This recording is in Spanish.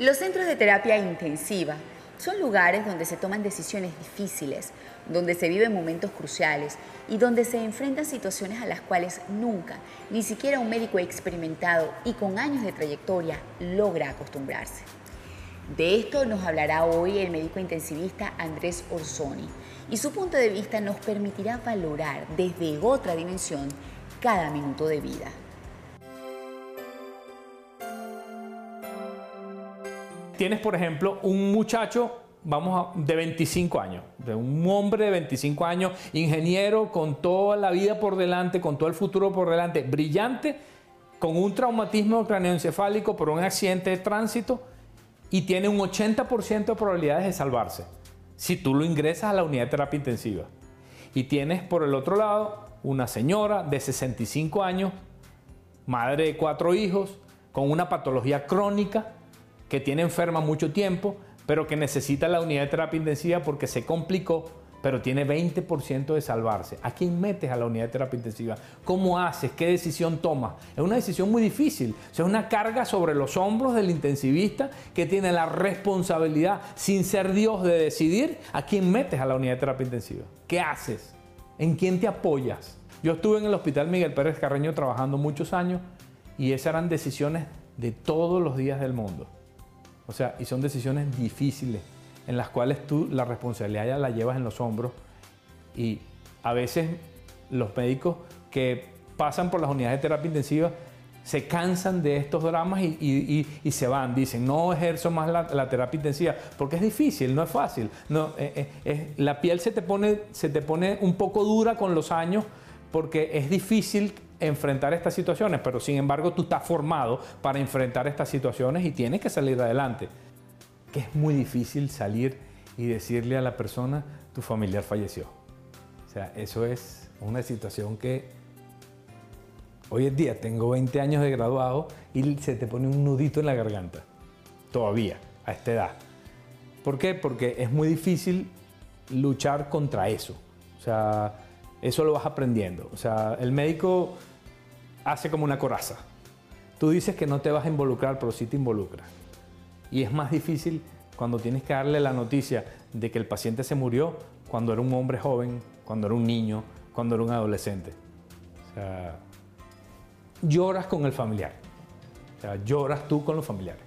Los centros de terapia intensiva son lugares donde se toman decisiones difíciles, donde se viven momentos cruciales y donde se enfrentan situaciones a las cuales nunca, ni siquiera un médico experimentado y con años de trayectoria, logra acostumbrarse. De esto nos hablará hoy el médico intensivista Andrés Orsoni y su punto de vista nos permitirá valorar desde otra dimensión cada minuto de vida. Tienes, por ejemplo, un muchacho, vamos de 25 años, de un hombre de 25 años, ingeniero con toda la vida por delante, con todo el futuro por delante, brillante, con un traumatismo craneoencefálico por un accidente de tránsito y tiene un 80% de probabilidades de salvarse si tú lo ingresas a la unidad de terapia intensiva. Y tienes por el otro lado una señora de 65 años, madre de cuatro hijos, con una patología crónica, que tiene enferma mucho tiempo, pero que necesita la unidad de terapia intensiva porque se complicó, pero tiene 20% de salvarse. ¿A quién metes a la unidad de terapia intensiva? ¿Cómo haces? ¿Qué decisión tomas? Es una decisión muy difícil. O sea, es una carga sobre los hombros del intensivista que tiene la responsabilidad, sin ser Dios, de decidir a quién metes a la unidad de terapia intensiva. ¿Qué haces? ¿En quién te apoyas? Yo estuve en el Hospital Miguel Pérez Carreño trabajando muchos años y esas eran decisiones de todos los días del mundo. O sea, y son decisiones difíciles en las cuales tú la responsabilidad ya la llevas en los hombros y a veces los médicos que pasan por las unidades de terapia intensiva se cansan de estos dramas y, se van, dicen, no ejerzo más la, terapia intensiva, porque es difícil, no es fácil. No, eh, eh, la piel se te, pone, se te pone un poco dura con los años porque es difícil enfrentar estas situaciones, pero sin embargo tú estás formado para enfrentar estas situaciones y tienes que salir adelante. Que es muy difícil salir y decirle a la persona, tu familiar falleció. O sea, eso es una situación que hoy en día tengo 20 años de graduado y se te pone un nudito en la garganta. Todavía, a esta edad. ¿Por qué? Porque es muy difícil luchar contra eso. O sea, eso lo vas aprendiendo. O sea, el médico hace como una coraza. Tú dices que no te vas a involucrar, pero sí te involucras. Y es más difícil cuando tienes que darle la noticia de que el paciente se murió cuando era un hombre joven, cuando era un niño, cuando era un adolescente. O sea, lloras con el familiar. O sea, lloras tú con los familiares.